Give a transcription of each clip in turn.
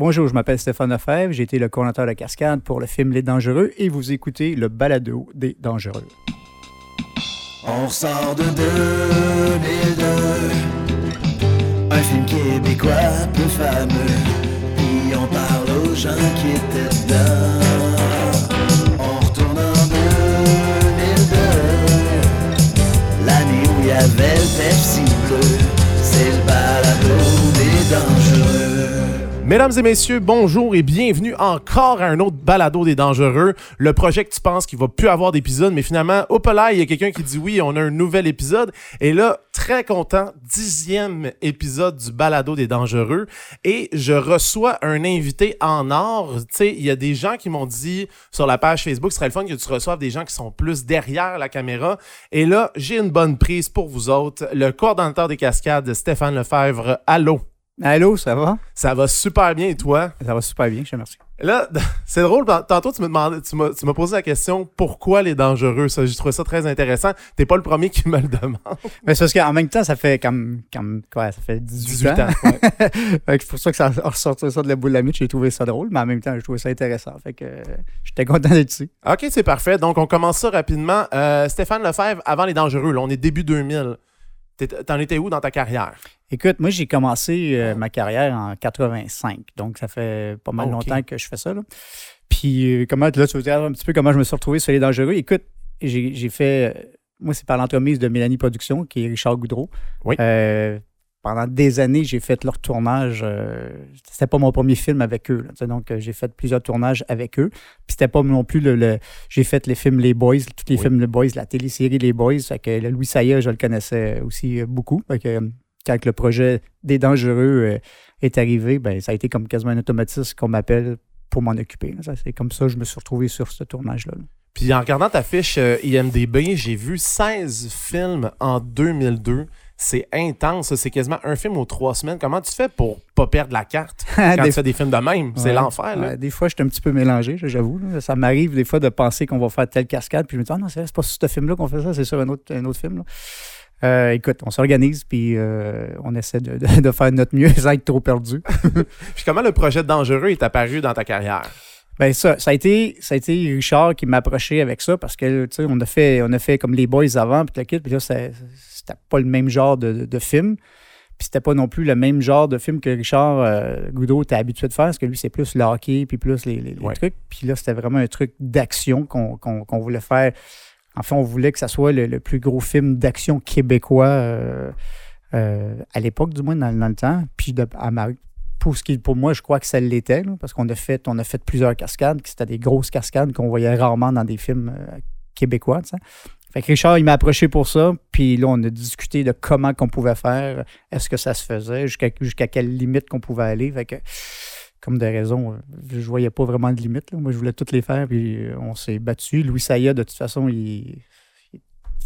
Bonjour, je m'appelle Stéphane Lefebvre, j'ai été le coordinateur de cascade pour le film Les Dangereux et vous écoutez le balado des Dangereux. On sort de 2002, un film québécois peu fameux, puis on parle aux gens qui étaient dedans. On retourne en 2002, l'année où il y avait le Pepsi bleu, c'est le balado. Mesdames et messieurs, bonjour et bienvenue encore à un autre balado des dangereux. Le projet que tu penses qu'il va plus avoir d'épisode, mais finalement, hop là, il y a quelqu'un qui dit oui, on a un nouvel épisode. Et là, très content, dixième épisode du balado des dangereux. Et je reçois un invité en or. Tu sais, il y a des gens qui m'ont dit sur la page Facebook, ce serait le fun que tu reçoives des gens qui sont plus derrière la caméra. Et là, j'ai une bonne prise pour vous autres. Le coordonnateur des cascades, Stéphane Lefebvre. Allô? Allô, ça va? Ça va super bien et toi? Ça va super bien, je te remercie. Là, c'est drôle, tantôt tu m'as, posé la question pourquoi les dangereux? Ça, j'ai trouvé ça très intéressant. T'es pas le premier qui me le demande. Mais c'est parce qu'en même temps, ça fait comme, comme quoi, ça fait 18, 18 ans. ouais. C'est pour ça que ça a ressorti ça de la boule de la mythe, j'ai trouvé ça drôle, mais en même temps, j'ai trouvé ça intéressant. Fait que euh, j'étais content d'être ici. ok, c'est parfait. Donc, on commence ça rapidement. Euh, Stéphane Lefebvre, avant les dangereux, là, on est début 2000. T'en étais où dans ta carrière? Écoute, moi, j'ai commencé euh, ma carrière en 85, donc ça fait pas mal longtemps que je fais ça. Là. Puis, euh, comment, là, tu veux dire un petit peu comment je me suis retrouvé sur Les Dangereux? Écoute, j'ai j'ai fait, euh, moi, c'est par l'entremise de Mélanie Productions, qui est Richard Goudreau. Oui. Pendant des années, j'ai fait leur tournage. euh, c'était pas mon premier film avec eux. là, donc, euh, j'ai fait plusieurs tournages avec eux. Puis, c'était pas non plus le. le- j'ai fait les films Les Boys, tous les Oui. films Les Boys, la télésérie Les Boys. Fait que le Louis Saya, je le connaissais aussi euh, beaucoup. Fait que, quand le projet des Dangereux euh, est arrivé, ben, ça a été comme quasiment un automatisme qu'on m'appelle pour m'en occuper. C'est comme ça que je me suis retrouvé sur ce tournage-là. là. Puis en regardant ta fiche euh, IMDB, j'ai vu 16 films en 2002. C'est intense, c'est quasiment un film aux trois semaines. Comment tu fais pour pas perdre la carte quand Des tu fais des films de même? C'est l'enfer, là. Ouais, des fois, je suis un petit peu mélangé, j'avoue. Ça m'arrive des fois de penser qu'on va faire telle cascade, puis je me dis, ah non, c'est pas sur ce film-là qu'on fait ça, c'est sur un autre, un autre film. là. Euh, écoute, on s'organise, puis euh, on essaie de, de- de faire notre mieux sans être trop perdu. Puis comment le projet Dangereux est apparu dans ta carrière? Ben ça, ça a été, ça a été Richard qui m'a approché avec ça parce que tu sais, on a fait, on a fait comme les boys avant puis le kit, puis là c'était pas le même genre de, de- de film, puis c'était pas non plus le même genre de film que Richard euh, Goudreau était habitué de faire parce que lui c'est plus le hockey puis plus les, les- les Ouais. trucs, puis là c'était vraiment un truc d'action qu'on voulait faire. En fait, on voulait que ça soit le, le plus gros film d'action québécois euh, euh, à l'époque du moins dans, dans le temps, puis de- à ma- pour, ce qui, pour moi, je crois que ça l'était, parce qu'on a fait, on a fait plusieurs cascades, c'était des grosses cascades qu'on voyait rarement dans des films euh, québécois. tu sais. Fait que Richard, il m'a approché pour ça, puis là, on a discuté de comment qu'on pouvait faire, est-ce que ça se faisait, jusqu'à quelle limite qu'on pouvait aller. Fait que, comme de raison, euh, je voyais pas vraiment de limite. là. Moi, je voulais toutes les faire, puis euh, on s'est battu. Louis Saya, de toute façon, il-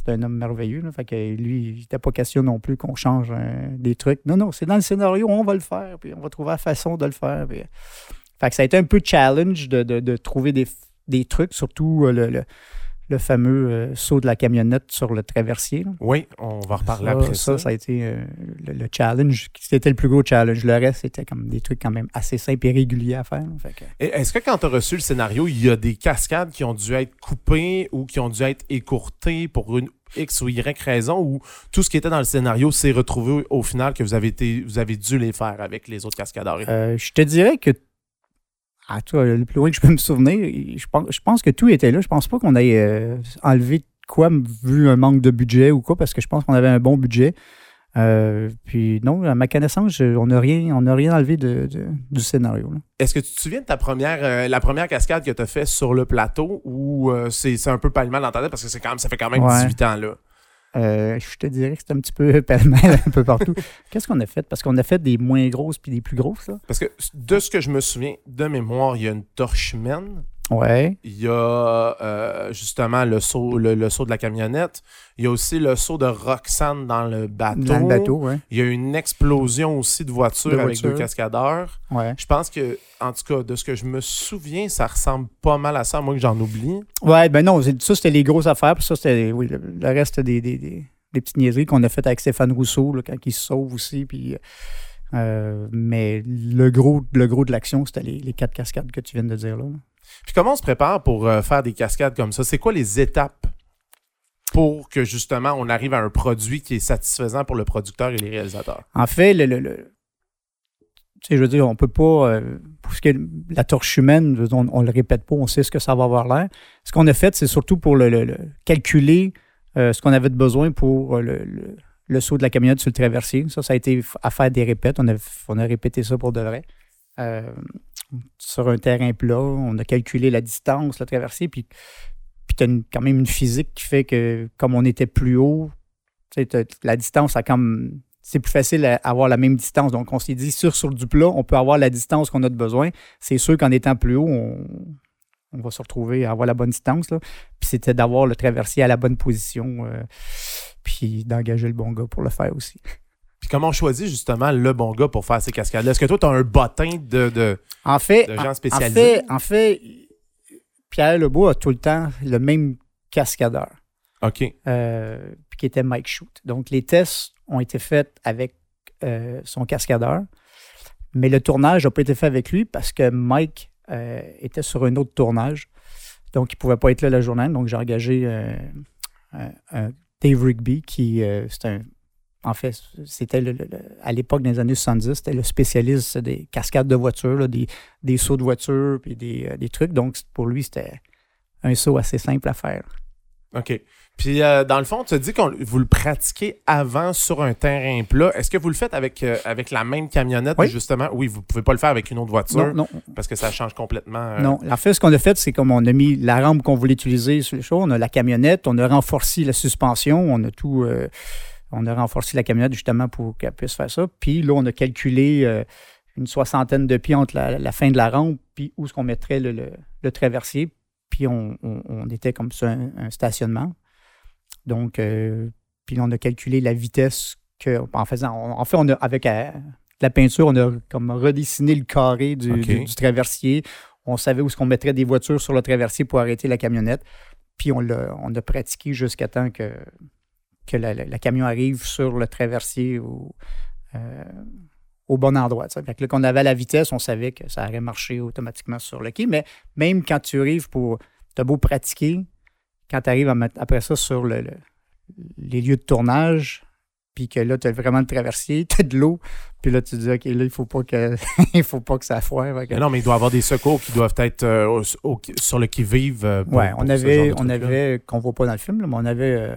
c'est un homme merveilleux. Fait que lui, il n'était pas question non plus qu'on change euh, des trucs. Non, non, c'est dans le scénario, on va le faire, puis on va trouver la façon de le faire. puis- Fait que ça a été un peu challenge de, de- de trouver des, des trucs, surtout euh, le- le fameux euh, saut de la camionnette sur le traversier. là. Oui, on va reparler Ça, après ça, ça. ça a été euh, le, le challenge. C'était le plus gros challenge. Le reste, c'était comme des trucs quand même assez simples et réguliers à faire. que- Est-ce que quand tu as reçu le scénario, il y a des cascades qui ont dû être coupées ou qui ont dû être écourtées pour une X ou Y raison ou tout ce qui était dans le scénario s'est retrouvé au final que vous avez, été, vous avez dû les faire avec les autres cascadeurs? Euh, je te dirais que, à toi, le plus loin que je peux me souvenir, je pense, je pense que tout était là. Je pense pas qu'on ait euh, enlevé de quoi vu un manque de budget ou quoi, parce que je pense qu'on avait un bon budget. Euh, puis non, à ma connaissance, je- on n'a rien, on rien enlevé de, de- du scénario. Est-ce que tu te souviens de ta première, euh, la première cascade que tu as fait sur le plateau ou c'est un peu pêle-mêle dans ta tête parce que c'est quand même, ça fait quand même Ouais. 18 ans là? Euh, je te dirais que c'est un petit peu pêle-mêle un peu partout. Qu'est-ce qu'on a fait? Parce qu'on a fait des moins grosses puis des plus grosses. Là? Parce que de ce que je me souviens de mémoire, il y a une torche humaine. Ouais. Il y a euh, justement le saut, le, le saut de la camionnette. Il y a aussi le saut de Roxane dans le bateau. Dans le bateau, ouais. Il y a une explosion aussi de voiture De avec voiture. deux cascadeurs. ouais. Je pense que, en tout cas, de ce que je me souviens, ça ressemble pas mal à ça, à moins que j'en oublie. Ouais, ben non, ça, c'était les grosses affaires. Puis ça, c'était oui, le, le reste des, des, des, des petites niaiseries qu'on a faites avec Stéphane Rousseau, là, quand il se sauve aussi. Puis, Euh, mais le gros, le gros de l'action, c'était les, les quatre cascades que tu viens de dire là. Puis comment on se prépare pour euh, faire des cascades comme ça? C'est quoi les étapes pour que justement on arrive à un produit qui est satisfaisant pour le producteur et les réalisateurs? En fait, le, le- je veux dire, on peut pas. euh, pour ce qui est la torche humaine, on, on le répète pas, on sait ce que ça va avoir l'air. Ce qu'on a fait, c'est surtout pour le, le- le- calculer euh, ce qu'on avait de besoin pour le, le- saut de la camionnette sur le traversier. Ça, ça a été à faire des répètes. On a, on a répété ça pour de vrai. Sur un terrain plat, on a calculé la distance, le traversier, puis, tu as quand même une physique qui fait que, comme on était plus haut, la distance a comme c'est plus facile à avoir la même distance. Donc, on s'est dit, sur, sur du plat, on peut avoir la distance qu'on a de besoin. C'est sûr qu'en étant plus haut, on, va se retrouver à avoir la bonne distance. Puis c'était d'avoir le traversier à la bonne position, euh, puis d'engager le bon gars pour le faire aussi. Puis comment on choisit justement le bon gars pour faire ces cascades-là? Est-ce que toi, tu as un bottin de, de, En fait, de en- gens en spécialisés? fait, en fait, Pierre Lebeau a tout le temps le même cascadeur. OK. euh, puis qui était Mike Shoot. Donc, les tests ont été faits avec euh, son cascadeur, mais le tournage n'a pas été fait avec lui parce que Mike euh, était sur un autre tournage. Donc, il ne pouvait pas être là la journée. Donc, j'ai engagé Dave Rigby qui, c'est un. En fait, c'était le- à l'époque des années 70, c'était le spécialiste des cascades de voitures, là, des, des sauts de voitures, puis des, euh, des trucs. Donc, pour lui, c'était un saut assez simple à faire. OK. Puis, euh, dans le fond, tu as dit que vous le pratiquez avant sur un terrain plat. Est-ce que vous le faites avec, euh, avec la même camionnette, Oui. justement? Oui, vous pouvez pas le faire avec une autre voiture Non, non, parce que ça change complètement. Non, en fait, ce qu'on a fait, c'est comme on a mis la rampe qu'on voulait utiliser sur les choses, on a la camionnette, on a renforcé la suspension, on a tout, on a renforcé la camionnette justement pour qu'elle puisse faire ça. Puis là, on a calculé euh, une soixantaine de pieds entre la, la fin de la rampe puis où est-ce qu'on mettrait le, le- le traversier. Puis on, on- on était comme ça un, un stationnement. Donc, euh, puis on a calculé la vitesse que, en faisant, on- en fait, on a avec euh, la peinture, on a comme redessiné le carré du, OK. du- du traversier. On savait où est-ce qu'on mettrait des voitures sur le traversier pour arrêter la camionnette. Puis on l'a on a pratiqué jusqu'à temps que, que la camion arrive sur le traversier au, euh, au bon endroit. tu sais. Fait que là, quand on avait la vitesse, on savait que ça aurait marché automatiquement sur le quai. Mais même quand tu arrives pour. Tu as beau pratiquer, quand tu arrives après ça sur le- le- les lieux de tournage, puis que là, tu as vraiment le traversier, tu as de l'eau, puis là, tu te dis, OK, là, il faut pas que, il faut pas que ça foire. Que- non, mais il doit y avoir des secours qui doivent être euh, au- au- sur le qui-vive. euh, pour on avait, on avait, qu'on voit pas dans le film, là, mais on avait euh,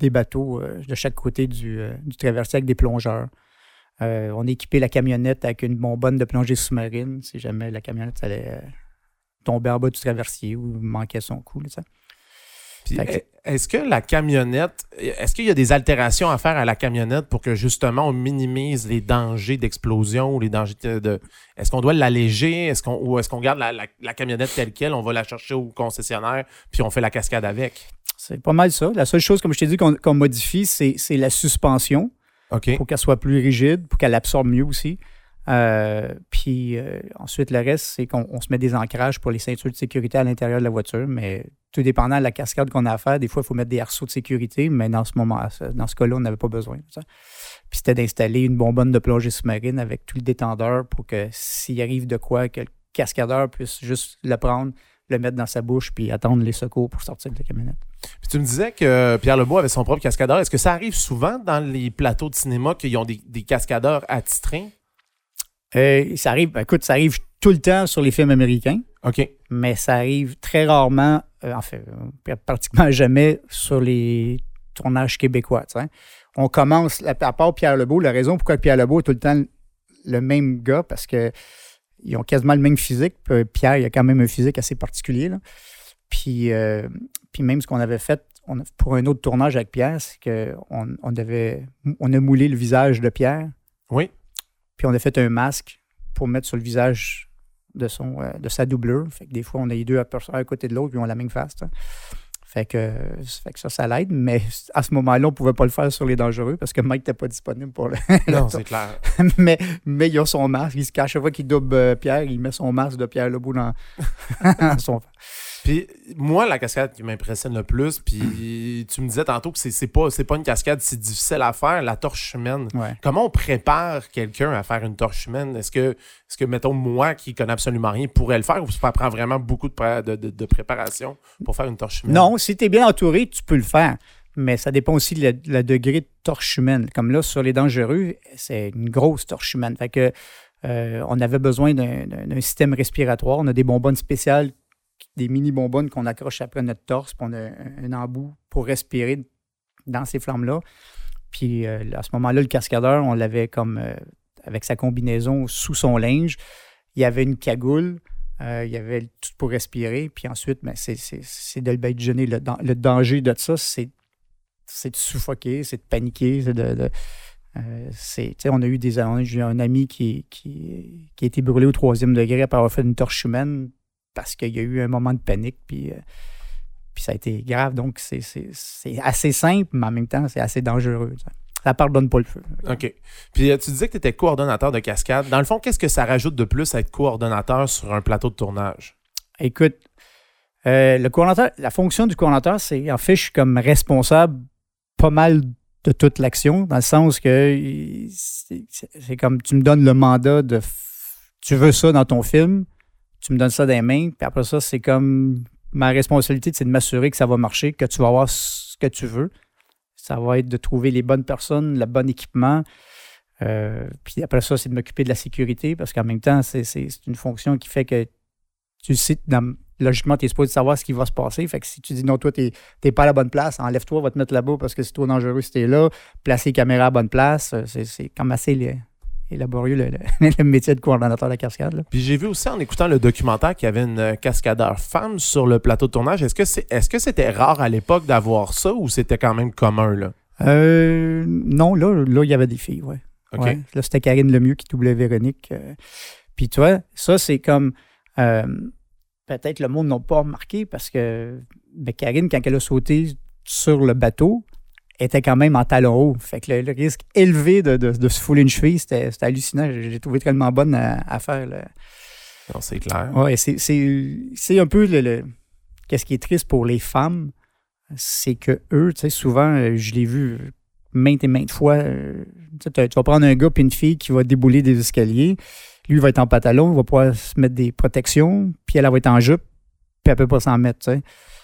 des bateaux euh, de chaque côté du, euh, du traversier avec des plongeurs. Euh, on a équipé la camionnette avec une bonbonne de plongée sous-marine, si jamais la camionnette allait euh, tomber en bas du traversier ou manquait son coup. là, ça. Puis, Fait que- est- Est-ce que la camionnette, est-ce qu'il y a des altérations à faire à la camionnette pour que justement on minimise les dangers d'explosion ou les dangers de. de- est-ce qu'on doit l'alléger? Est-ce qu'on, ou est-ce qu'on garde la, la- la camionnette telle quelle, on va la chercher au concessionnaire puis on fait la cascade avec? C'est pas mal ça. La seule chose, comme je t'ai dit, qu'on qu'on modifie, c'est c'est la suspension. OK. pour qu'elle soit plus rigide, pour qu'elle absorbe mieux aussi. Euh, puis euh, ensuite, le reste, c'est qu'on on se met des ancrages pour les ceintures de sécurité à l'intérieur de la voiture, mais tout dépendant de la cascade qu'on a à faire, des fois, il faut mettre des arceaux de sécurité, mais dans ce moment, dans ce cas-là, on n'avait pas besoin de ça. Puis c'était d'installer une bonbonne de plongée sous-marine avec tout le détendeur pour que s'il arrive de quoi, que le cascadeur puisse juste le prendre, le mettre dans sa bouche, puis attendre les secours pour sortir de la camionnette. Puis tu me disais que Pierre Lebois avait son propre cascadeur. Est-ce que ça arrive souvent dans les plateaux de cinéma qu'ils ont des, des cascadeurs attitrés? Euh, ça arrive, écoute, ça arrive tout le temps sur les films américains. OK. mais ça arrive très rarement, euh, en fait, euh, pratiquement jamais sur les tournages québécois. On commence, à à part Pierre Lebeau, la raison pourquoi Pierre Lebeau est tout le temps le même gars, parce que ils ont quasiment le même physique. Pierre, il a quand même un physique assez particulier. là. Puis, euh, puis même ce qu'on avait fait on a- pour un autre tournage avec Pierre, c'est qu'on on avait, on a moulé le visage de Pierre, Oui. puis on a fait un masque pour mettre sur le visage de, son, euh, de sa doublure. Fait que des fois, on a les deux à, à côté de l'autre, puis ils ont la même face. Fait que, fait que ça, ça l'aide. Mais à ce moment-là, on ne pouvait pas le faire sur les dangereux parce que Mike n'était pas disponible pour le. Non, c'est clair. mais, mais il a son masque. Il se cache. Chaque fois qu'il double euh, Pierre, il met son masque de Pierre Lebeau dans son. Puis moi, la cascade qui m'impressionne le plus, puis tu me disais tantôt que c'est pas, pas une cascade si difficile à faire, la torche humaine. Ouais. Comment on prépare quelqu'un à faire une torche humaine? Est-ce que, est que, mettons, moi qui connais absolument rien, pourrais le faire ou ça prend vraiment beaucoup de, pré- de, de- de préparation pour faire une torche humaine? Non, si tu es bien entouré, tu peux le faire. Mais ça dépend aussi de la, de la degré de torche humaine. Comme là, sur les dangereux, c'est une grosse torche humaine. Fait que euh, on avait besoin d'un système respiratoire. On a des bonbonnes spéciales, des mini bonbonnes qu'on accroche après notre torse, puis on a un, embout pour respirer dans ces flammes-là. Puis euh, à ce moment-là, le cascadeur, on l'avait comme euh, avec sa combinaison sous son linge. Il y avait une cagoule. Euh, il y avait tout pour respirer. Puis ensuite, ben, c'est- de le badigeonner. Le, le danger de ça, c'est de suffoquer, c'est de paniquer, c'est de. on a eu des eu un ami qui, qui, qui a été brûlé au troisième degré après avoir fait une torche humaine parce qu'il y a eu un moment de panique, puis, euh, puis ça a été grave. Donc, c'est- assez simple, mais en même temps, c'est assez dangereux. sais. Ça pardonne pas le feu. OK. Puis euh, tu disais que tu étais coordonnateur de cascade. Dans le fond, qu'est-ce que ça rajoute de plus à être coordonnateur sur un plateau de tournage? Écoute, euh, le coordonnateur, la fonction du coordonnateur, c'est en fait, je suis comme responsable pas mal de toute l'action, dans le sens que c'est comme tu me donnes le mandat de tu veux ça dans ton film, tu me donnes ça dans les mains, puis après ça, c'est comme ma responsabilité, c'est de m'assurer que ça va marcher, que tu vas avoir ce que tu veux. Ça va être de trouver les bonnes personnes, le bon équipement. Euh, puis après ça, c'est de m'occuper de la sécurité, parce qu'en même temps, c'est une fonction qui fait que tu sais, logiquement, tu es supposé savoir ce qui va se passer. Fait que si tu dis non, toi, tu n'es pas à la bonne place, enlève-toi, va te mettre là-bas parce que c'est trop dangereux si tu es là. Placer les caméras à la bonne place, euh, c'est comme assez lé- laborieux le, le- le métier de coordonnateur de la cascade. là. Puis j'ai vu aussi en écoutant le documentaire qu'il y avait une euh, cascadeur femme sur le plateau de tournage. Est-ce que c'est est-ce que c'était rare à l'époque d'avoir ça ou c'était quand même commun là? Euh, non, là, là, il y avait des filles, ouais. OK. Ouais. Là, c'était Karine Lemieux qui doublait Véronique. euh. Puis tu vois, ça, c'est comme. euh, Peut-être le monde n'a pas remarqué parce que ben, Karine, quand elle a sauté sur le bateau, était quand même en talon haut. Fait que le, le risque élevé de, de- de se fouler une cheville, c'était hallucinant. J'ai trouvé tellement bonne à, à faire. là. Non, c'est clair. Ouais, c'est- c'est c'est un peu le, le- Qu'est-ce qui est triste pour les femmes, c'est que eux, tu sais, souvent, euh, je l'ai vu maintes et maintes fois. euh, tu sais, t'as- tu vas prendre un gars puis une fille qui va débouler des escaliers. Lui, il va être en pantalon, il va pouvoir se mettre des protections, puis elle, elle va être en jupe, puis elle peut pas s'en mettre, tu sais.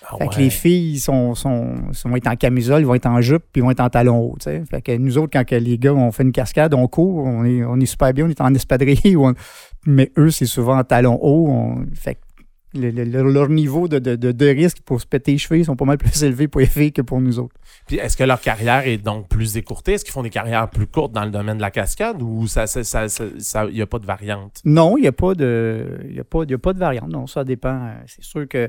Ah Fait que les filles sont, sont, sont- vont être en camisole, ils vont être en jupe, puis ils vont être en talon haut. tu sais. Fait que nous autres, quand que les gars, on fait une cascade, on court, on est, on est super bien, on est en espadrille, on- mais eux, c'est souvent en talon haut. on- Fait que le- le- le- leur niveau de, de, de, de risque pour se péter les cheveux sont pas mal plus élevés pour les filles que pour nous autres. Puis est-ce que leur carrière est donc plus écourtée? Est-ce qu'ils font des carrières plus courtes dans le domaine de la cascade ou ça, ça, ça, ça- ça- il n'y a pas de variante? Non, il n'y a, pas de- il y a, pas- il y a pas de variante. Non, ça dépend. C'est sûr que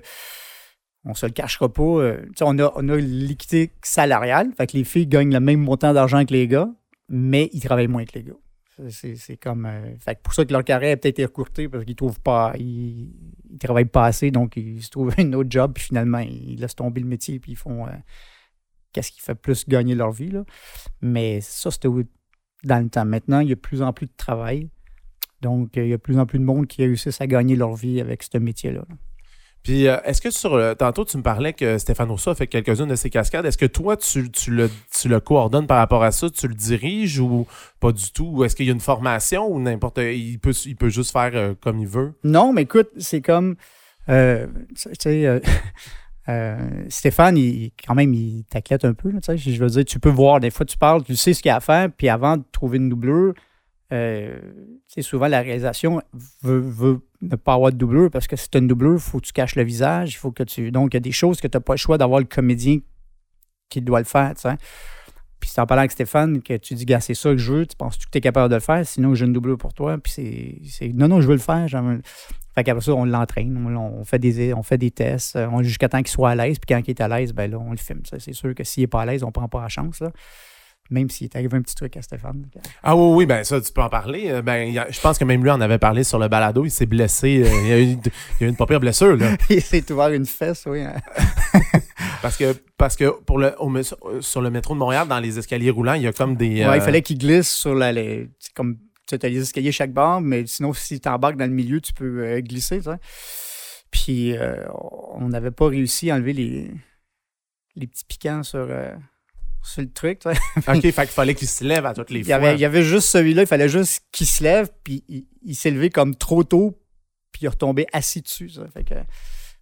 on se le cachera pas. euh, on a, on a l'équité salariale. Fait que les filles gagnent le même montant d'argent que les gars, mais ils travaillent moins que les gars. C'est- comme. euh, fait que pour ça que leur carrière est peut-être écourtée parce qu'ils trouvent pas. Ils, ils travaillent pas assez, donc ils se trouvent un autre job, puis finalement, ils laissent tomber le métier, puis ils font. euh, Qu'est-ce qui fait plus gagner leur vie. Mais ça, c'était dans le temps. Maintenant, il y a de plus en plus de travail. Donc, il y a de plus en plus de monde qui réussissent à gagner leur vie avec ce métier-là. là. Puis euh, est-ce que sur tantôt tu me parlais que Stéphane Rousseau a fait quelques-unes de ses cascades. Est-ce que toi tu, le, tu coordonnes par rapport à ça, tu le diriges ou pas du tout? Ou est-ce qu'il y a une formation ou n'importe il peut juste faire euh, comme il veut? Non, mais écoute, c'est comme. euh, tu sais, euh, euh, Stéphane, quand même, il t'inquiète un peu. je veux dire, tu peux voir, des fois, tu parles, tu sais ce qu'il y a à faire, puis avant de trouver une doublure, sais, souvent la réalisation veut, veut ne pas avoir de doublure parce que si tu as une doublure, il faut que tu caches le visage, il faut que tu. Donc, il y a des choses que tu n'as pas le choix d'avoir le comédien qui doit le faire. tu sais. Puis c'est en parlant avec Stéphane que tu dis, gars, c'est ça que je veux, tu penses que tu es capable de le faire, sinon j'ai une doublure pour toi. Puis c'est- non, non, je veux le faire. Fait qu'après ça, on l'entraîne, on, fait des, on fait des tests, jusqu'à temps qu'il soit à l'aise. Puis quand il est à l'aise, ben là, on le filme. C'est sûr que s'il n'est pas à l'aise, on prend pas la chance. Là. Même s'il est arrivé un petit truc à Stéphane. Ah oui, oui, ben ça, tu peux en parler. Euh, Ben, il a- je pense que même lui en avait parlé sur le balado. Il s'est blessé. euh, il, y a eu, il y a eu une pas pire blessure, là. il s'est ouvert une fesse, oui. hein. Parce que, parce que pour le, au- sur le métro de Montréal, dans les escaliers roulants, il y a comme des. Ouais, euh, il fallait qu'il glisse sur la. les- comme tu as les escaliers chaque barre, mais sinon, si tu embarques dans le milieu, tu peux euh, glisser. Puis on n'avait pas réussi à enlever les, les petits piquants sur, sur le truc. OK, fait qu'il fallait qu'il se lève à toutes les Il y, fois. avait, il y avait juste celui-là, il fallait juste qu'il se lève, puis il, il s'est levé comme trop tôt, puis il est retombé assis dessus. Ça fait que,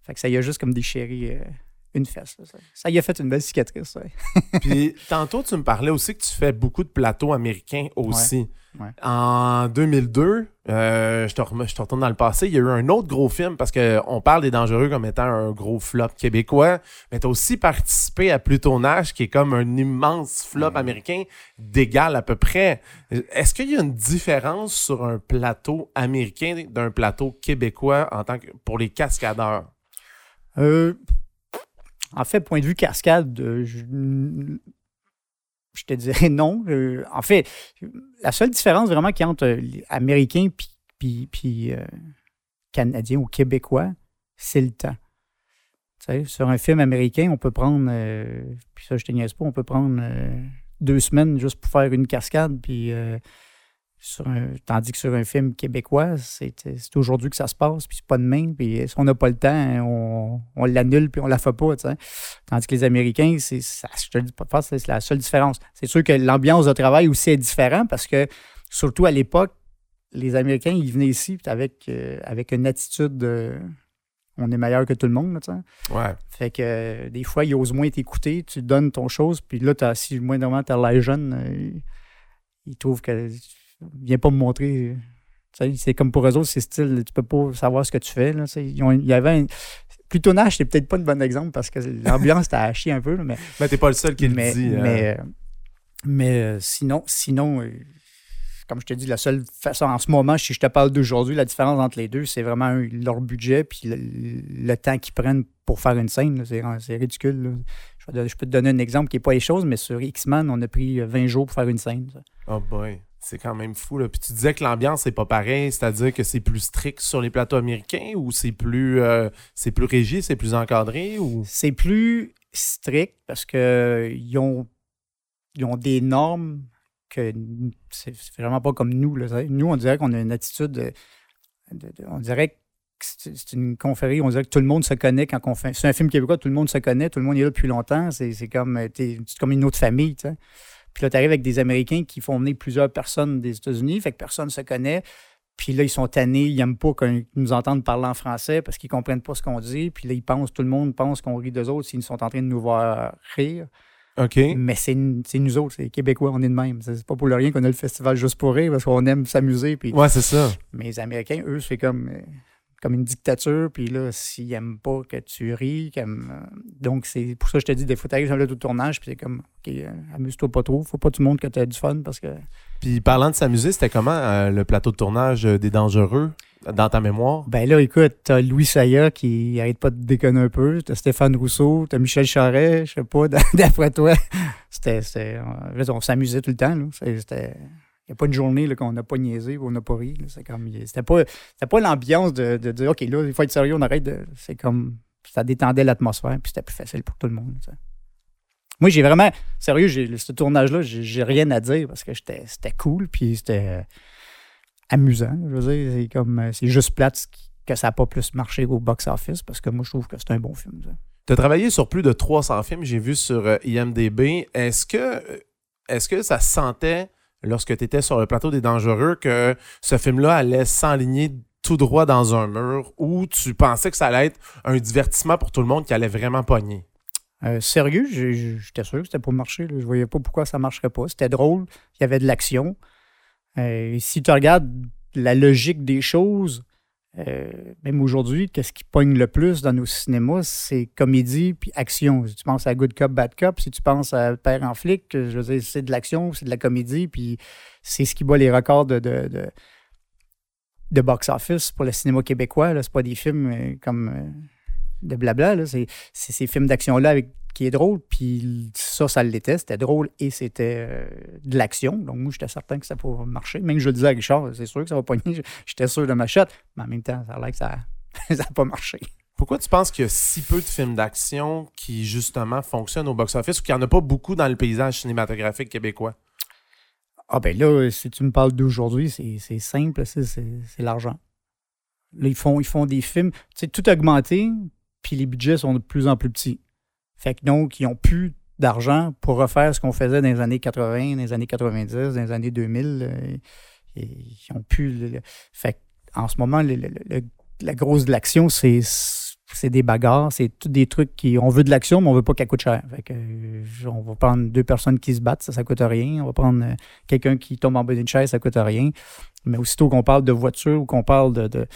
fait que ça y a juste comme déchiré euh, une fesse. là, ça. ça y a fait une belle cicatrice. ouais. Puis tantôt, tu me parlais aussi que tu fais beaucoup de plateaux américains aussi. ouais. En 2002, euh, je, te rem- je te retourne dans le passé, il y a eu un autre gros film parce qu'on parle des Dangereux comme étant un gros flop québécois, mais tu as aussi participé à Plutonage qui est comme un immense flop américain d'égal à peu près. Est-ce qu'il y a une différence sur un plateau américain d'un plateau québécois en tant que pour les cascadeurs? Euh, en fait, point de vue cascade, euh, je, te dirais non. Euh, en fait, la seule différence vraiment qu'il y a entre les Américains puis, puis, puis, euh, Canadiens ou Québécois, c'est le temps. Sur un film américain, on peut prendre, puis ça je te niaise pas, on peut prendre deux semaines juste pour faire une cascade, puis sur un- tandis que sur un film québécois, c'est c'est aujourd'hui que ça se passe, puis c'est pas demain, puis si on n'a pas le temps, hein, on, on l'annule, puis on la fait pas, tu sais. Tandis que les Américains, c'est ça, je te le dis pas c'est la seule différence. C'est sûr que l'ambiance de travail aussi est différente parce que, surtout à l'époque, les Américains, ils venaient ici puis avec, euh, avec une attitude de on est meilleur que tout le monde, là, tu sais. Ouais. Fait que euh, des fois, ils osent moins t'écouter, tu donnes ton chose, puis là, t'as, si moindrement t'as l'air jeune, euh, ils trouvent que viens pas me montrer. euh, c'est comme pour eux autres, c'est style, tu peux pas savoir ce que tu fais. Là. Ils ont- il y avait un. Plutonnage, c'est peut-être pas le bon exemple parce que l'ambiance t'a chier un peu, là, mais, Mais t'es pas le seul qui mais, le dit. hein. mais, euh, mais, euh, sinon, sinon euh, comme je te dis, la seule façon en ce moment, si je te parle d'aujourd'hui, la différence entre les deux, c'est vraiment un, leur budget puis le, le temps qu'ils prennent pour faire une scène. C'est, ridicule. là. Je, peux te donner un exemple qui n'est pas les choses, mais sur X-Men, on a pris euh, 20 jours pour faire une scène. ça. Oh boy, c'est quand même fou. Là. Puis tu disais que l'ambiance n'est pas pareille, c'est-à-dire que c'est plus strict sur les plateaux américains ou c'est plus euh, c'est plus régi, c'est plus encadré ou? C'est plus strict parce que ils ont, ils ont des normes que c'est vraiment pas comme nous. là. Nous, on dirait qu'on a une attitude de- on dirait que c'est une confrérie, on dirait que tout le monde se connaît quand on fait. C'est un film québécois, tout le monde se connaît, tout le monde est là depuis longtemps. C'est comme, euh, comme une autre famille. Puis là, tu arrives avec des Américains qui font venir plusieurs personnes des États-Unis, fait que personne se connaît. Puis là, ils sont tannés, ils n'aiment pas qu'on nous entende parler en français parce qu'ils comprennent pas ce qu'on dit. Puis là, ils pensent, tout le monde pense qu'on rit d'eux autres s'ils sont en train de nous voir rire. OK. Mais c'est nous autres, c'est les Québécois, on est de même. C'est pas pour le rien qu'on a le festival juste pour rire parce qu'on aime s'amuser. Puis Ouais, c'est ça. mais les Américains, eux, c'est comme, comme une dictature. Puis là, s'ils n'aiment pas que tu ris, comme, euh, donc c'est pour ça que je te dis, des fois, t'arrives sur le tournage, puis c'est comme, OK, euh, amuse-toi pas trop. Faut pas que tu montres que tu as du fun parce que. Puis parlant de s'amuser, c'était comment euh, le plateau de tournage des Dangereux dans ta mémoire? Ben là, écoute, t'as Louis Saya qui arrête pas de déconner un peu. T'as Stéphane Rousseau, t'as Michel Charret, je sais pas, d'après toi. C'était. dire, on s'amusait tout le temps, là. C'était. N'y a pas une journée qu'on n'a pas niaisé ou on n'a pas ri. là. C'est comme. C'était pas, pas l'ambiance de, de dire OK, là, il faut être sérieux, on arrête de. C'est comme. Ça détendait l'atmosphère, puis c'était plus facile pour tout le monde. Moi, j'ai vraiment. Sérieux, ce tournage-là, j'ai, rien à dire parce que c'était cool, puis c'était euh, amusant. Je veux dire, c'est comme. euh, C'est juste plate que ça n'a pas plus marché au box-office parce que moi, je trouve que c'est un bon film. Tu as travaillé sur plus de 300 films, j'ai vu sur euh, IMDB. Est-ce que, est-ce que ça se sentait, lorsque tu étais sur le plateau des Dangereux, que ce film-là allait s'enligner tout droit dans un mur ou tu pensais que ça allait être un divertissement pour tout le monde qui allait vraiment pogner? Euh, sérieux, j'étais sûr que c'était pour marcher. Je voyais pas pourquoi ça marcherait pas. C'était drôle, il y avait de l'action. Euh, si tu regardes la logique des choses, euh, même aujourd'hui, qu'est-ce qui pogne le plus dans nos cinémas, c'est comédie puis action. Si tu penses à Good Cop, Bad Cop, si tu penses à Père en flic, je veux dire, c'est de l'action, c'est de la comédie, puis c'est ce qui bat les records de, de, de, de box-office pour le cinéma québécois. C'est pas des films euh, comme euh, de blabla, là. c'est ces films d'action-là avec qui est drôle, puis ça, ça l'était, c'était drôle et c'était euh, de l'action. Donc moi, j'étais certain que ça pourrait marcher. Même que je le disais à Richard, c'est sûr que ça va pogner. J'étais sûr de ma shot, mais en même temps, ça a l'air que ça n'a pas marché. Pourquoi tu penses qu'il y a si peu de films d'action qui, justement, fonctionnent au box-office ou qu'il n'y en a pas beaucoup dans le paysage cinématographique québécois? Ah ben là, si tu me parles d'aujourd'hui, c'est simple, c'est l'argent. Là, ils font, ils font des films. Tu sais, tout augmenté, puis les budgets sont de plus en plus petits. Fait que donc, ils n'ont plus d'argent pour refaire ce qu'on faisait dans les années 80, dans les années 90, dans les années 2000. euh, et ils ont plus. le- en ce moment, la grosse de l'action, c'est c'est des bagarres, c'est tous des trucs qui. On veut de l'action, mais on veut pas qu'elle coûte cher. Fait que, euh, on va prendre deux personnes qui se battent, ça, ça coûte rien. On va prendre euh, quelqu'un qui tombe en bas d'une chaise, ça coûte rien. Mais aussitôt qu'on parle de voiture ou qu'on parle de, de,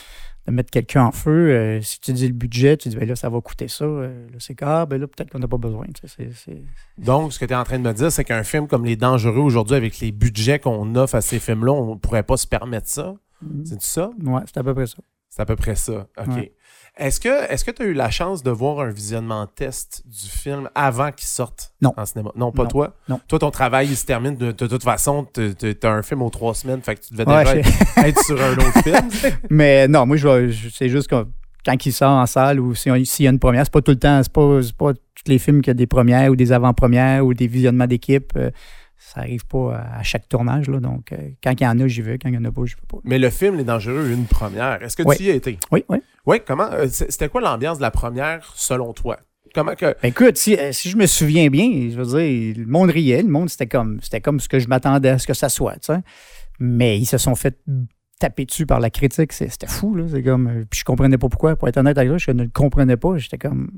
de mettre quelqu'un en feu, euh, si tu dis le budget, tu dis ben là, ça va coûter ça. là, c'est ah, ben là, peut-être qu'on n'a pas besoin. Donc, ce que tu es en train de me dire, c'est qu'un film comme Les Dangereux aujourd'hui, avec les budgets qu'on offre à ces films-là, on pourrait pas se permettre ça. C'est ça? Ouais, c'est à peu près ça. C'est à peu près ça. OK. Ouais. Est-ce que est-ce que tu as eu la chance de voir un visionnement test du film avant qu'il sorte Non. en cinéma? Non, pas Non. toi? Non. Toi, ton travail, il se termine de, de toute façon. Tu as un film aux trois semaines, fait que tu devais Ouais, déjà être, être sur un autre film. Mais non, moi, je, je- c'est juste que quand il sort en salle ou si s'il y a une première, c'est pas tout le temps, c'est pas, pas tous les films qui ont des premières ou des avant-premières ou des visionnements d'équipe. euh, ça arrive pas à, chaque tournage. Là, donc, euh, quand il y en a, j'y vais. Quand il y en a pas, j'y vais pas. Mais le film Les Dangereux une première. Est-ce que Oui. tu y as été? Oui, oui. Oui, comment? euh, C'était quoi l'ambiance de la première selon toi? Comment que. Ben, écoute, si, euh, si je me souviens bien, je veux dire, le monde riait, le monde, c'était comme, c'était comme ce que je m'attendais à ce que ça soit, tu sais. Mais ils se sont fait taper dessus par la critique. C'était fou, là. C'est comme. Puis je comprenais pas pourquoi. Pour être honnête avec toi, je ne le comprenais pas. J'étais comme.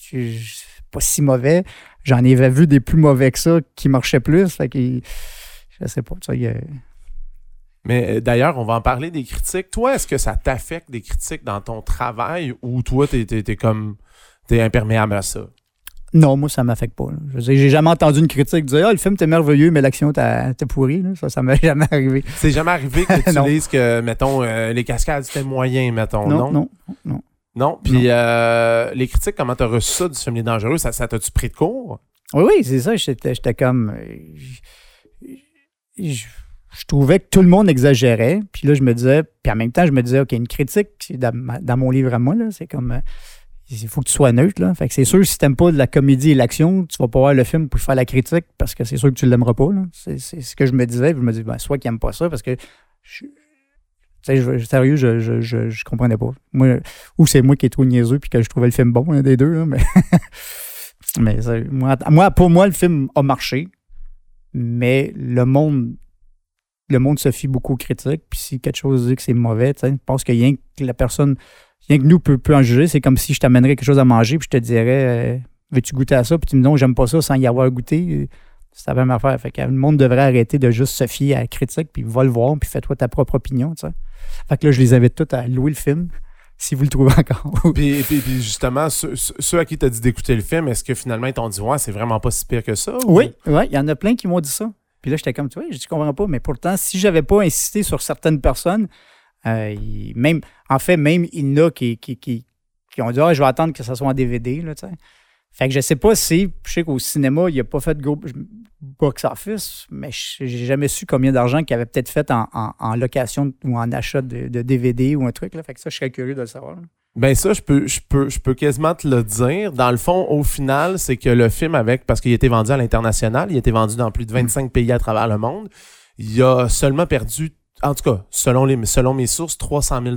je- je- C'est pas si mauvais. J'en avais vu des plus mauvais que ça qui marchaient plus. Fait que. Je sais pas, tu sais. il y a- Mais euh, d'ailleurs, on va en parler des critiques. Toi, est-ce que ça t'affecte des critiques dans ton travail ou toi, t'es es, comme. T'es imperméable à ça? Non, moi, ça m'affecte pas. là. Je j'ai jamais entendu une critique dire Ah, le film était merveilleux, mais l'action t'a t'a pourri. là. Ça, ça m'est jamais arrivé. C'est jamais arrivé que tu dises que, mettons, euh, les cascades, c'était moyen, mettons, non? non, non, non. Non? Puis euh, les critiques, comment t'as reçu ça du film Les Dangereux? Ça, ça t'a-tu pris de court? Oui, oui, c'est ça. J'étais comme. euh, Je, je- je trouvais que tout le monde exagérait. Puis là, je me disais. Puis en même temps, je me disais, OK, une critique, dans, dans mon livre à moi, là, c'est comme. euh, Il faut que tu sois neutre. Là. Fait que c'est sûr, si t'aimes pas de la comédie et l'action, tu vas pas voir le film pour faire la critique parce que c'est sûr que tu l'aimeras pas. là. C'est c'est ce que je me disais. Puis je me dis, ben, soit qu'il aime pas ça parce que. Je, je- sérieux, je, je, je, je comprenais pas. Moi, ou c'est moi qui est trop niaiseux puis que je trouvais le film bon, un des deux. mais mais moi, moi, pour moi, le film a marché, mais le monde, le monde se fie beaucoup aux critiques. Puis si quelque chose dit que c'est mauvais, je pense que rien que la personne, rien que nous peut, peut en juger. C'est comme si je t'amènerais quelque chose à manger, puis je te dirais, euh, veux-tu goûter à ça? Puis tu me dis non, j'aime pas ça sans y avoir goûté. C'est la même affaire. Fait que le monde devrait arrêter de juste se fier à la critique, puis va le voir, puis fais-toi ta propre opinion, tu sais. Fait que là, je les invite tous à louer le film, si vous le trouvez encore. Puis, puis- puis justement, ceux, ceux à qui t'as dit d'écouter le film, est-ce que finalement ils t'ont dit, ouais, c'est vraiment pas si pire que ça? ou- Oui, il y en a plein qui m'ont dit ça. Puis là, j'étais comme, tu vois, je ne comprends pas. Mais pourtant, si j'avais pas insisté sur certaines personnes, euh, il- même, en fait, même il y en a qui, qui, qui, qui ont dit, ah, je vais attendre que ça soit en DVD, là, tu sais. Fait que je sais pas si, je sais qu'au cinéma, il a pas fait de gros box-office, mais je- j'ai jamais su combien d'argent qu'il avait peut-être fait en, en- en location ou en achat de, de DVD ou un truc, là. Fait que ça, je serais curieux de le savoir. là. Ben ça, je peux, je peux, je peux quasiment te le dire. Dans le fond, au final, c'est que le film avec, parce qu'il a été vendu à l'international, il a été vendu dans plus de 25 pays à travers le monde, il a seulement perdu, en tout cas, selon, les, selon mes sources, 300 000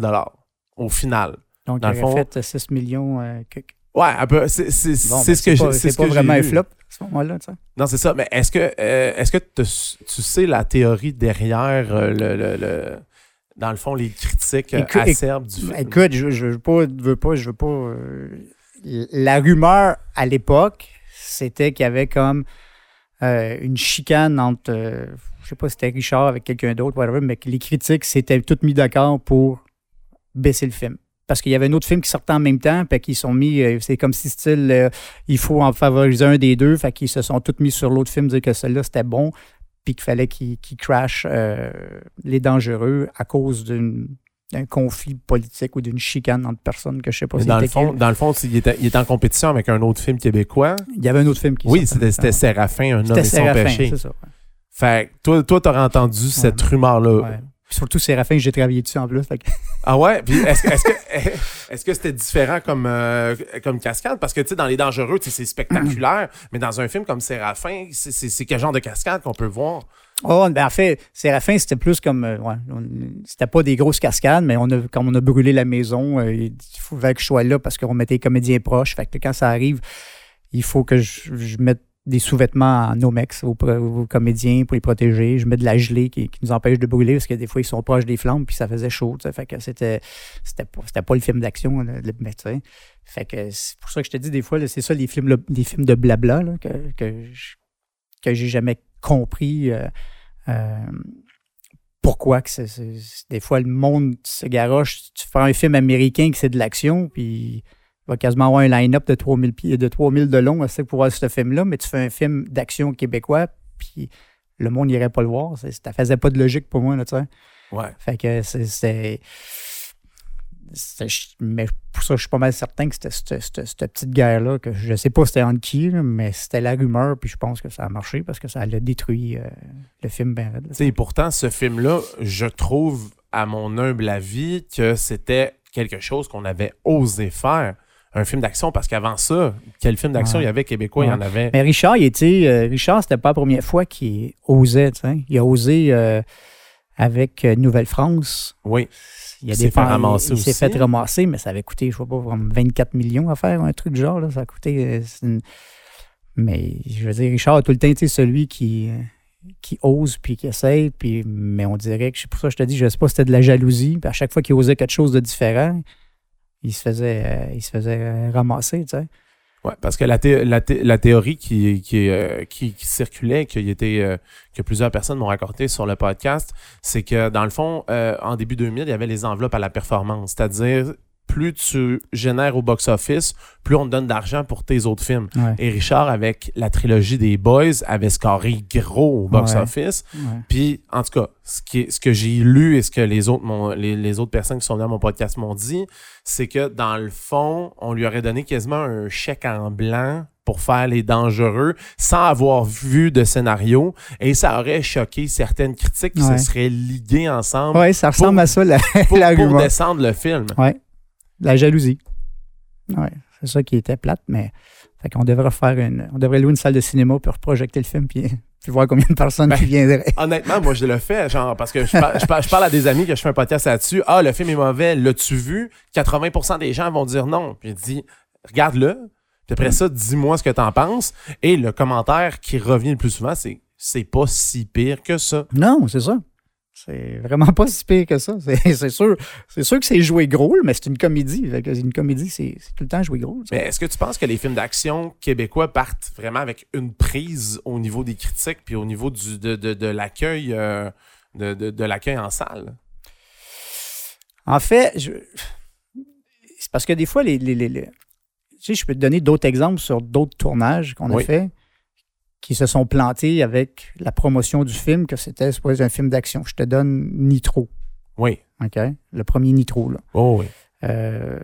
au final. Donc, Dans il aurait fond- fait 6 millions. euh, que- Ouais, un peu, c'est ben, ce que j'ai- c'est C'est ce pas vraiment un flop à ce moment-là, tu sais. Non, c'est ça. Mais est-ce que, euh, est-ce que tu, tu sais la théorie derrière euh, le, le- le- dans le fond, les critiques euh, Écoute- acerbes du film? Écoute, je, je veux pas, veux pas, je veux pas. euh, la rumeur à l'époque, c'était qu'il y avait comme une chicane entre, je sais pas si c'était Richard avec quelqu'un d'autre, whatever, mais que les critiques s'étaient toutes mis d'accord pour baisser le film. Parce qu'il y avait un autre film qui sortait en même temps, puis qu'ils sont mis, euh, c'est comme si style, euh, il faut en favoriser un des deux, fait qu'ils se sont tous mis sur l'autre film, dire que celui-là c'était bon, puis qu'il fallait qu'ils crashent euh, les dangereux à cause d'un conflit politique ou d'une chicane entre personnes que je sais pas si dans, le fond, dans le fond, il était, il était en compétition avec un autre film québécois. Il y avait un autre film qui Oui, sortait c'était. Séraphin, un homme et son péché. c'est ça. ouais. Fait que toi, toi, t'aurais entendu cette rumeur-là. Ouais. Surtout Séraphin, j'ai travaillé dessus en plus. fait Ah ouais? Puis est-ce que, est-ce que, Est-ce que c'était différent comme, euh, comme cascade? Parce que, tu sais, dans Les Dangereux, c'est spectaculaire, mais dans un film comme Séraphin, c'est- c'est c'est quel genre de cascade qu'on peut voir? Oh, ben en fait, Séraphin, c'était plus comme. euh, ouais, on- c'était pas des grosses cascades, mais on a, comme on a brûlé la maison, euh, il fallait que je sois là parce qu'on mettait les comédiens proches. Fait que quand ça arrive, il faut que je, je mette des sous-vêtements en Nomex aux, aux comédiens pour les protéger. Je mets de la gelée qui, nous empêche de brûler parce que des fois, ils sont proches des flammes puis ça faisait chaud. sais. Fait que c'était, c'était, pas, pas le film d'action, le- sais. Fait que c'est pour ça que je te dis des fois, c'est ça les films, les films de blabla que, que, je- que j'ai jamais compris. euh, euh, pourquoi que des fois le monde se garoche. Tu fais un film américain qui c'est de l'action, puis va quasiment avoir un line-up de 3000 pieds, de 3000 de long c'est pour voir ce film-là, mais tu fais un film d'action québécois, puis le monde n'irait pas le voir. Ça faisait pas de logique pour moi, là, tu sais. Ouais. Fait que c'est- Mais pour ça, je suis pas mal certain que c'était cette, petite guerre-là, que je sais pas c'était entre qui, là, mais c'était la rumeur, puis je pense que ça a marché parce que ça a détruit euh, le film ben et pourtant, ce film-là, je trouve, à mon humble avis, que c'était quelque chose qu'on avait osé faire. Un film d'action, parce qu'avant ça, quel film d'action Ouais. il y avait québécois, il y en avait? Mais Richard, il était. euh, Richard, c'était pas la première fois qu'il osait, tu sais. Il a osé euh, avec euh, Nouvelle-France. Oui. Il, s'est fait ramasser il s'est aussi. fait ramasser, mais ça avait coûté, je sais pas, comme 24 millions à faire, un truc du genre. Là. Ça a coûté. une- Mais je veux dire, Richard a tout le temps été celui qui, qui ose puis qui essaye. Puis, mais on dirait que, c'est pour ça que je te dis, je sais pas si c'était de la jalousie. Puis à chaque fois qu'il osait quelque chose de différent, il se faisait, euh, il se faisait euh, ramasser, tu sais. Ouais, parce que la, thé- la, thé- la théorie qui, qui, euh, qui, qui circulait, qui était, euh, que plusieurs personnes m'ont raconté sur le podcast, c'est que dans le fond, euh, en début 2000, il y avait les enveloppes à la performance. C'est-à-dire, plus tu génères au box-office, plus on te donne d'argent pour tes autres films. Ouais. Et Richard, avec la trilogie des Boys, avait scoré gros au box-office. Ouais. Puis, en tout cas, ce, qui est- ce que j'ai lu et ce que les autres, m'ont- les, les autres personnes qui sont venues à mon podcast m'ont dit, c'est que dans le fond, on lui aurait donné quasiment un chèque en blanc pour faire les dangereux sans avoir vu de scénario et ça aurait choqué certaines critiques qui Ouais. se seraient liguées ensemble Ouais, ça ressemble à ça, la, pour, descendre le film. La jalousie. Ouais, c'est ça qui était plate, mais fait qu'on devrait faire une. On devrait louer une salle de cinéma pour projeter le film puis, puis voir combien de personnes Ben, qui viendraient. Honnêtement, moi, je le fais, genre, parce que je, par- je par- je parle à des amis que je fais un podcast là-dessus. Ah, le film est mauvais, l'as-tu vu? 80% des gens vont dire non. Puis je dis, regarde-le. Puis après ça, dis-moi ce que t'en penses. Et le commentaire qui revient le plus souvent, c'est, c'est pas si pire que ça. Non, c'est ça. C'est vraiment pas si pire que ça. C'est sûr, c'est sûr que c'est joué gros, mais c'est une comédie. Une comédie, c'est tout le temps joué gros. ça. Mais est-ce que tu penses que les films d'action québécois partent vraiment avec une prise au niveau des critiques puis au niveau du, de, de, de l'accueil euh, de, de, de l'accueil en salle? En fait, je- c'est parce que des fois, les, les- les- les- tu sais, je peux te donner d'autres exemples sur d'autres tournages qu'on Oui. a fait qui se sont plantés avec la promotion du film, que c'était supposé un film d'action. Je te donne Nitro, Oui. OK? Le premier Nitro, là. Oh oui. Euh,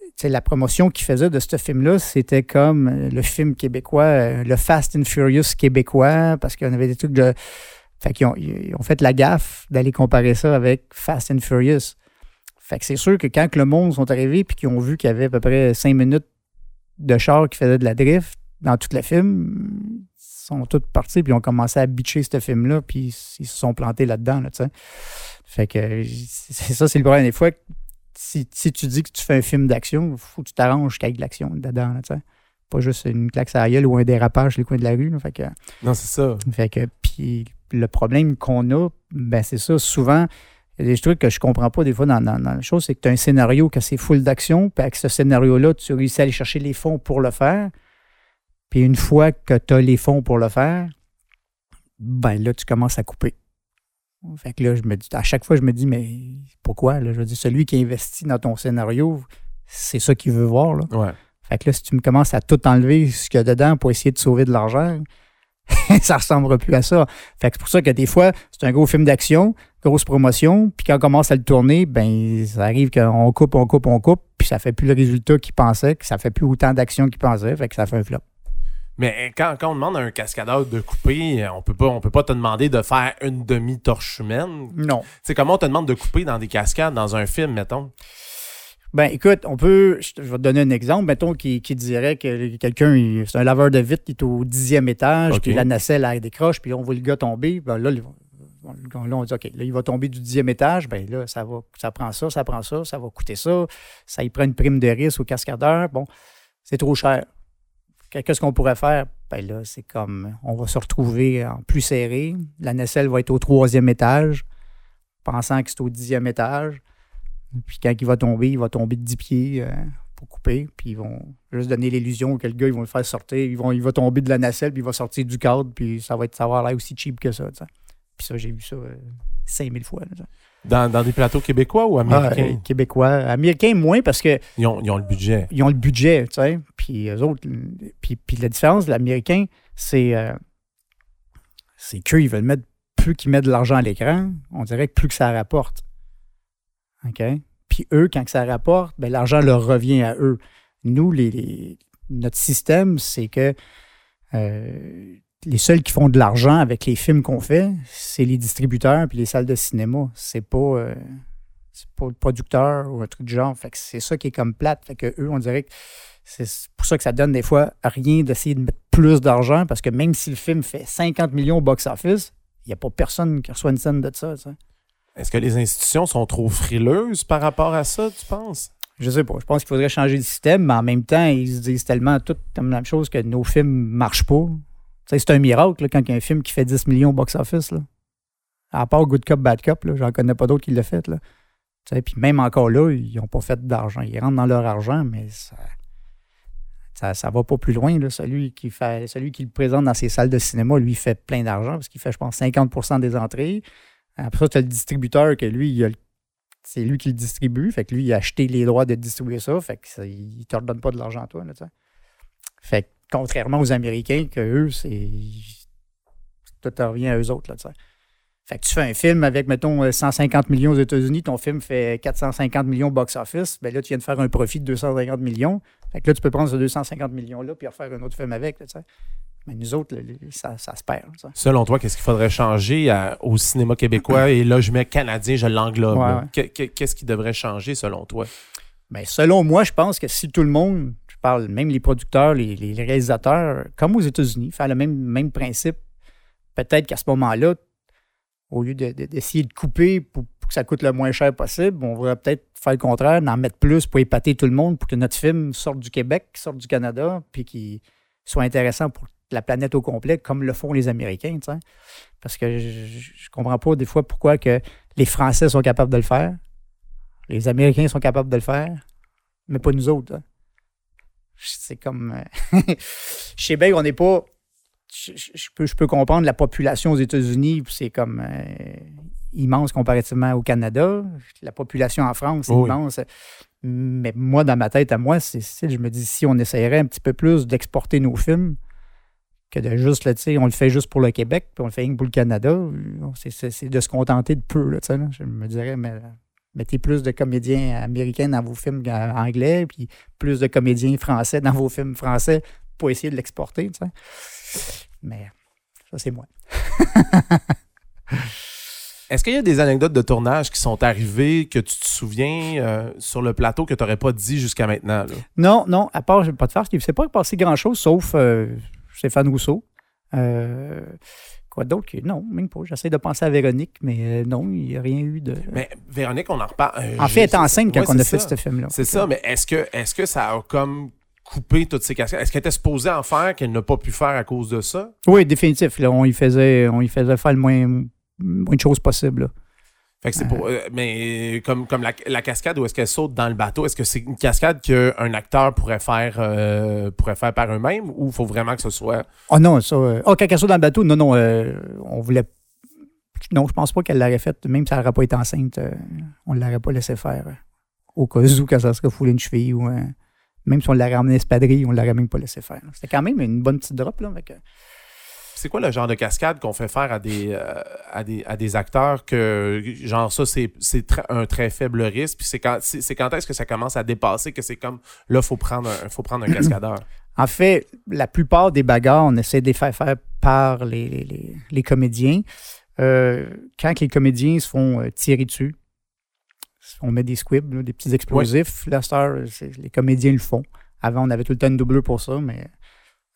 tu sais, la promotion qu'ils faisaient de ce film-là, c'était comme le film québécois, euh, le Fast and Furious québécois, parce qu'on avait des trucs de. Fait qu'ils ont, ils ont fait la gaffe d'aller comparer ça avec Fast and Furious. Fait que c'est sûr que quand le monde sont arrivés puis qu'ils ont vu qu'il y avait à peu près cinq minutes de char qui faisait de la drift dans tout le film, sont tous partis puis ils ont commencé à bitcher ce film-là puis ils se sont plantés là-dedans, là, tu sais. Fait que c'est ça, c'est le problème. Des fois, si, si tu dis que tu fais un film d'action, il faut que tu t'arranges qu'il y ait de l'action dedans, là, tu sais. Pas juste une claque à la gueule ou un dérapage sur les coins de la rue. là. fait que, Non, c'est ça. fait que, puis le problème qu'on a, ben c'est ça, souvent, il y a des trucs que je comprends pas des fois dans, dans, dans la chose, c'est que tu as un scénario que c'est full d'action, puis avec ce scénario-là, tu réussis à aller chercher les fonds pour le faire. Puis une fois que tu as les fonds pour le faire, ben là, tu commences à couper. Fait que là, je me dis, à chaque fois, je me dis, mais pourquoi? Là? Je veux dire, celui qui investit dans ton scénario, c'est ça qu'il veut voir. Là. Ouais. Fait que là, si tu me commences à tout enlever ce qu'il y a dedans pour essayer de sauver de l'argent, ça ressemblera plus à ça. Fait que c'est pour ça que des fois, c'est un gros film d'action, grosse promotion, puis quand on commence à le tourner, ben ça arrive qu'on coupe, on coupe, on coupe, puis ça fait plus le résultat qu'il pensait, que ça fait plus autant d'action qu'il pensait, fait que ça fait un flop. Mais quand, quand on demande à un cascadeur de couper, on peut pas, on peut pas te demander de faire une demi-torche humaine. Non. C'est comment on te demande de couper dans des cascades dans un film, mettons? Ben, écoute, on peut. Je, vais te donner un exemple. Mettons qui, qui dirait que quelqu'un, c'est un laveur de vitre, il est au dixième étage, puis la nacelle, elle décroche, puis on voit le gars tomber. Ben là, là, on dit, OK, là, il va tomber du dixième étage. Ben là, ça, va, ça prend ça, ça prend ça, ça va coûter ça. Ça y prend une prime de risque au cascadeur. Bon, c'est trop cher. Qu'est-ce qu'on pourrait faire? Ben là, c'est comme, on va se retrouver en plus serré. La nacelle va être au troisième étage, pensant que c'est au dixième étage. Puis quand il va tomber, il va tomber de 10 pieds euh, pour couper. Puis ils vont juste donner l'illusion que le gars, ils vont le faire sortir. Ils vont, il va tomber de la nacelle, puis il va sortir du cadre, puis ça va être ça va avoir l'air aussi cheap que ça. Puis ça, j'ai vu ça euh, 5000 fois. là. Dans, dans des plateaux québécois ou Ah, américains? euh, Québécois. Américains, moins parce que ils, ont, ils ont le budget. ils ont le budget, tu sais. Puis eux autres, puis, puis la différence de l'américain, c'est euh, c'est qu'eux, ils veulent mettre, plus qu'ils mettent de l'argent à l'écran, on dirait que plus que ça rapporte. OK? Puis eux, quand que ça rapporte, ben, l'argent leur revient à eux. Nous, les, les- notre système, c'est que euh, les seuls qui font de l'argent avec les films qu'on fait, c'est les distributeurs puis les salles de cinéma. C'est pas, euh, c'est pas le producteur ou un truc du genre. Fait que c'est ça qui est comme plate. Fait que eux, on dirait que c'est pour ça que ça donne des fois rien d'essayer de mettre plus d'argent parce que même si le film fait 50 millions au box-office, il n'y a pas personne qui reçoit une scène de ça. Est-ce que les institutions sont trop frileuses par rapport à ça, tu penses? Je sais pas. Je pense qu'il faudrait changer le système, mais en même temps, ils se disent tellement toutes la même chose que nos films ne marchent pas. C'est un miracle quand il y a un film qui fait 10 millions au box-office. À part Good Cop, Bad là, j'en connais pas d'autres qui l'ont fait. Puis même encore là, ils n'ont pas fait d'argent. Ils rentrent dans leur argent, mais ça ça, va pas plus loin. Celui, qui fait, celui qui le présente dans ses salles de cinéma, lui, fait plein d'argent parce qu'il fait, je pense, 50 des entrées. Après ça, tu as le distributeur que lui, c'est lui qui le distribue. Fait que lui, il a acheté les droits de distribuer ça. Fait que il te redonne pas de l'argent à toi. Là, fait que contrairement aux Américains, que eux, c'est. Tout revient à eux autres. Là, tu sais. Fait que tu fais un film avec, mettons, euh, 150 millions aux États-Unis, ton film fait 450 millions box-office, ben là, tu viens de faire un profit de 250 millions. Fait que là, tu peux prendre ce 250 millions-là puis refaire un autre film avec. là, tu sais. Mais nous autres, là, ça, ça se perd. Selon toi, qu'est-ce qu'il faudrait changer à- au cinéma québécois? Et là, je mets canadien, je l'englobe. Ouais, ouais. Qu'est-ce qui devrait changer selon toi? Ben, selon moi, je pense que si tout le monde, parle même les producteurs, les, réalisateurs, comme aux États-Unis, faire le même, même principe, peut-être qu'à ce moment-là, au lieu de- de- d'essayer de, couper pour, que ça coûte le moins cher possible, on va peut-être faire le contraire, d'en mettre plus pour épater tout le monde, pour que notre film sorte du Québec, sorte du Canada, puis qu'il soit intéressant pour la planète au complet, comme le font les Américains. tu sais. Parce que je, je comprends pas des fois pourquoi que les Français sont capables de le faire, les Américains sont capables de le faire, mais pas nous autres. hein. C'est comme. euh, je sais bien qu'on n'est pas. Je, peux, je peux comprendre la population aux États-Unis, c'est comme euh, immense comparativement au Canada. La population en France, c'est Oui. immense. Mais moi, dans ma tête, à moi, c'est je me dis si on essayerait un petit peu plus d'exporter nos films que de juste, là, tu sais, on le fait juste pour le Québec, puis on le fait rien que pour le Canada, c'est- de se contenter de peu, là, tu sais, là. Je me dirais, mais mettez plus de comédiens américains dans vos films euh, anglais, puis plus de comédiens français dans vos films français pour essayer de l'exporter, tu sais. Mais ça, c'est moi. Est-ce qu'il y a des anecdotes de tournage qui sont arrivées que tu te souviens euh, sur le plateau que tu n'aurais pas dit jusqu'à maintenant? là? Non, non, à part, je vais pas te faire, il ne s'est pas passé grand-chose, sauf euh, Stéphane Rousseau. Euh, quoi d'autre? que- Non, même pas. J'essaie de penser à Véronique, mais euh, non, il n'y a rien eu de... Mais Véronique, on en reparle. euh, en fait, elle était enceinte quand Ouais, on a fait ce film-là. C'est ça, mais est-ce que, est que ça a comme coupé toutes ces cascades? Est-ce qu'elle était supposée en faire qu'elle n'a pas pu faire à cause de ça? Oui, définitif. Là, on, y faisait, on y faisait faire le moins, moins de choses possible. là. Fait que c'est pour. euh, mais comme, comme la, la cascade où est-ce qu'elle saute dans le bateau, est-ce que c'est une cascade qu'un acteur pourrait faire euh, pourrait faire par eux-mêmes ou il faut vraiment que ce soit. Oh non, ça. euh, Oh, quand elle saute dans le bateau, non, non, on voulait. Non, je pense pas qu'elle l'aurait fait, même si elle n'aurait pas été enceinte, on ne l'aurait pas laissé faire. au cas où, quand ça serait foulé une cheville ou. même si on l'aurait ramené à espadrille, on ne l'aurait même pas laissé faire. C'était quand même une bonne petite drop, là. fait que- C'est quoi le genre de cascade qu'on fait faire à des, euh, à des, à des acteurs que, genre, ça, c'est c'est un très faible risque? Puis c'est quand, c'est c'est quand est-ce que ça commence à dépasser que c'est comme, là, il faut prendre un, faut prendre un cascadeur? En fait, la plupart des bagarres, on essaie de les faire faire par les, les- les- les comédiens. Euh, quand les comédiens se font euh, tirer dessus, on met des squibs, là, des petits explosifs. Star, c'est- les comédiens le font. Avant, on avait tout le temps une doubleur pour ça, mais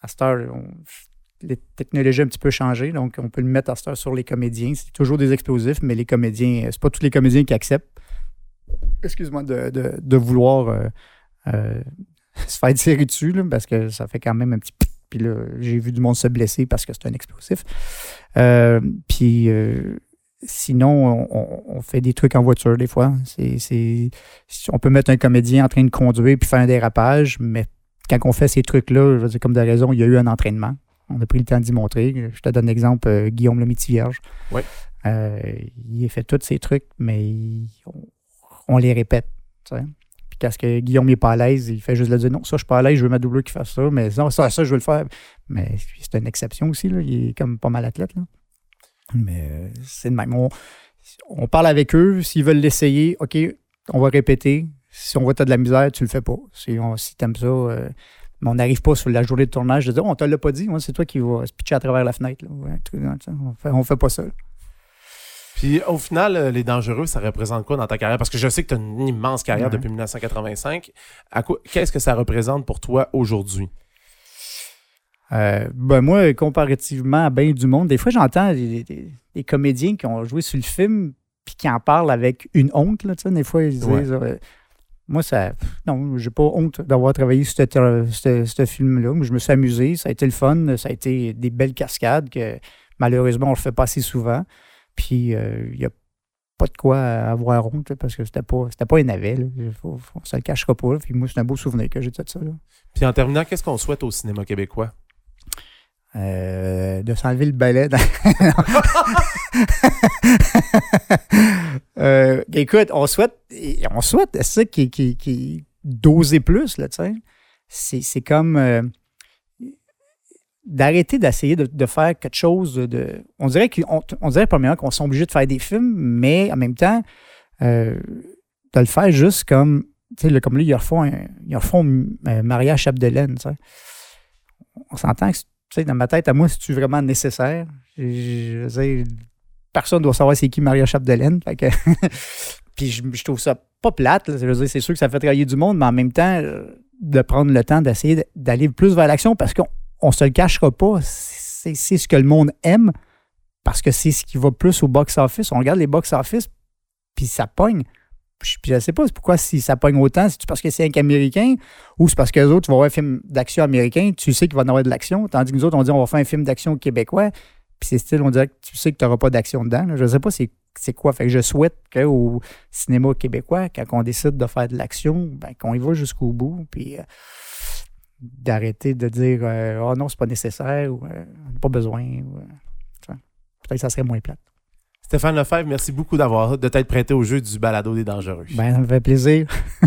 à Star, les technologies ont un petit peu changé, donc on peut le mettre à Star sur les comédiens. C'est toujours des explosifs, mais les comédiens, c'est pas tous les comédiens qui acceptent, excuse-moi, de, vouloir euh, euh, se faire tirer dessus, parce que ça fait quand même un petit. Puis là, j'ai vu du monde se blesser parce que c'est un explosif. Euh, puis euh, sinon, on, fait des trucs en voiture des fois. C'est, on peut mettre un comédien en train de conduire puis faire un dérapage, mais quand on fait ces trucs-là, je veux dire, comme de raison, il y a eu un entraînement. On a pris le temps d'y montrer. Je te donne l'exemple, euh, Guillaume le Vierge. Oui. Euh, il a fait tous ces trucs, mais il- on, on les répète. tu sais. Puis quand que Guillaume n'est pas à l'aise, il fait juste le dire non, ça, je suis pas à l'aise, je veux ma doubleur qui fasse ça, mais non, ça, ça, je veux le faire. Mais c'est une exception aussi, là. il est comme pas mal athlète. Là. Mais euh, c'est de même. On, on parle avec eux, s'ils veulent l'essayer, OK, on va répéter. Si on voit que tu as de la misère, tu le fais pas. Si, on, si tu aimes ça, euh, mais on n'arrive pas sur la journée de tournage de dire, oh, on te l'a pas dit, c'est toi qui vas se pitcher à travers la fenêtre. là. On fait, on fait pas ça. là. Puis au final, euh, les dangereux, ça représente quoi dans ta carrière? Parce que je sais que tu as une immense carrière Ouais. depuis 1985. À quoi, qu'est-ce que ça représente pour toi aujourd'hui? Euh, ben moi, comparativement à bien du monde, des fois j'entends des, des- des comédiens qui ont joué sur le film puis qui en parlent avec une honte. Là, des fois, ils disent Ouais. euh, Moi, ça. Non, j'ai pas honte d'avoir travaillé sur ce, film-là. Je me suis amusé, ça a été le fun, ça a été des belles cascades que malheureusement on le fait pas assez souvent. Puis euh, il n'y a pas de quoi avoir honte parce que c'était pas, c'était pas un navet. On se le cachera pas. Puis moi, c'est un beau souvenir que j'ai de ça. Là. Puis en terminant, qu'est-ce qu'on souhaite au cinéma québécois? Euh, de s'enlever le balai. dans- Euh, écoute, on souhaite, on souhaite ça qui, qui, qui d'oser plus, là, tu sais? C'est, c'est comme euh, d'arrêter d'essayer de, faire quelque chose de. on dirait qu'on on dirait premièrement qu'on sont obligés de faire des films, mais en même temps, de le faire juste comme. Tu sais, comme là, ils refont, un- ils refont euh, Maria Chapdelaine, tu sais. On s'entend que, tu sais, dans ma tête, à moi, c'est-tu vraiment nécessaire? Je, je personne doit savoir c'est qui Maria Chapdelaine. Puis je, trouve ça pas plate. C'est sûr que ça fait travailler du monde, mais en même temps, euh, de prendre le temps d'essayer d'aller plus vers l'action parce qu'on on se le cachera pas. C'est c'est ce que le monde aime parce que c'est ce qui va plus au box-office. On regarde les box-office, puis ça pogne. Je sais pas pourquoi si ça pogne autant, c'est parce que c'est un américain ou c'est parce que les autres, tu vas voir un film d'action américain, tu sais qu'il va en avoir de l'action, tandis que nous autres, on dit on va faire un film d'action québécois, puis c'est style, on dirait que tu sais que tu n'auras pas d'action dedans. Je sais pas c'est quoi. Fait que je souhaite qu'au cinéma québécois, quand on décide de faire de l'action, ben, qu'on y va jusqu'au bout, puis euh, d'arrêter de dire Oh non, c'est pas nécessaire ou euh, on n'a pas besoin. Peut-être que ça serait moins plate. Stéphane Lefebvre, merci beaucoup d'avoir de t'être prêté au jeu du balado des dangereux. Ben, ça me fait plaisir.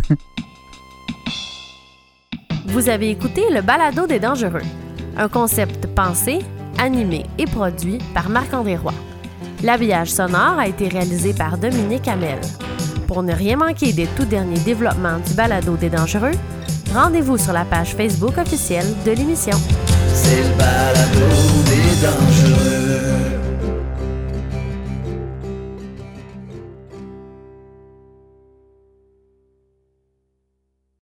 Vous avez écouté le Balado des Dangereux, un concept pensé, animé et produit par Marc-André Roy. L'habillage sonore a été réalisé par Dominique Hamel. Pour ne rien manquer des tout derniers développements du Balado des Dangereux, rendez-vous sur la page Facebook officielle de l'émission. C'est le balado des dangereux.